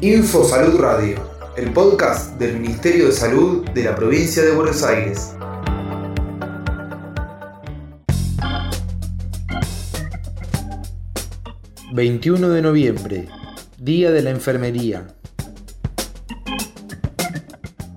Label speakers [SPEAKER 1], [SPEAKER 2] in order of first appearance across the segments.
[SPEAKER 1] Info Salud Radio, el podcast del Ministerio de Salud de la provincia de Buenos Aires. ...21 de noviembre... ...Día de la Enfermería...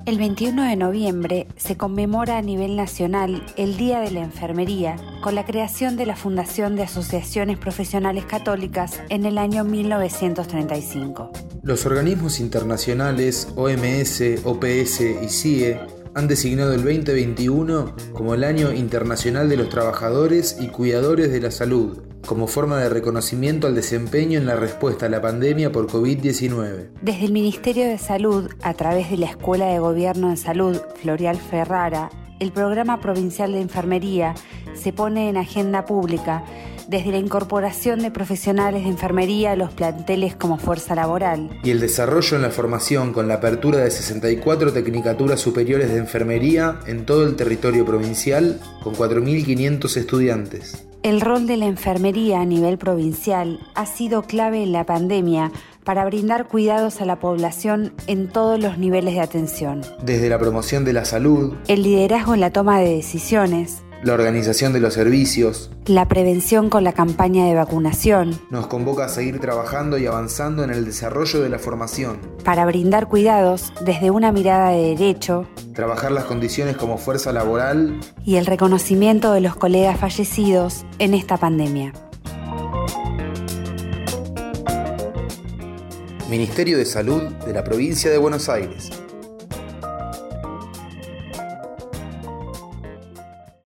[SPEAKER 2] El 21 de noviembre se conmemora a nivel nacional el Día de la Enfermería con la creación de la Fundación de Asociaciones Profesionales Católicas en el año 1935.
[SPEAKER 1] Los organismos internacionales OMS, OPS y CIE han designado el 2021 como el Año Internacional de los Trabajadores y Cuidadores de la Salud como forma de reconocimiento al desempeño en la respuesta a la pandemia por COVID-19.
[SPEAKER 2] Desde el Ministerio de Salud, a través de la Escuela de Gobierno en Salud Florial Ferrara, el Programa Provincial de Enfermería se pone en agenda pública desde la incorporación de profesionales de enfermería a los planteles como fuerza laboral.
[SPEAKER 1] Y el desarrollo en la formación con la apertura de 64 tecnicaturas superiores de enfermería en todo el territorio provincial con 4.500 estudiantes.
[SPEAKER 2] El rol de la enfermería a nivel provincial ha sido clave en la pandemia para brindar cuidados a la población en todos los niveles de atención.
[SPEAKER 1] Desde la promoción de la salud,
[SPEAKER 2] el liderazgo en la toma de decisiones,
[SPEAKER 1] la organización de los servicios,
[SPEAKER 2] la prevención con la campaña de vacunación.
[SPEAKER 1] Nos convoca a seguir trabajando y avanzando en el desarrollo de la formación.
[SPEAKER 2] Para brindar cuidados desde una mirada de derecho.
[SPEAKER 1] Trabajar las condiciones como fuerza laboral.
[SPEAKER 2] Y el reconocimiento de los colegas fallecidos en esta pandemia.
[SPEAKER 1] Ministerio de Salud de la Provincia de Buenos Aires.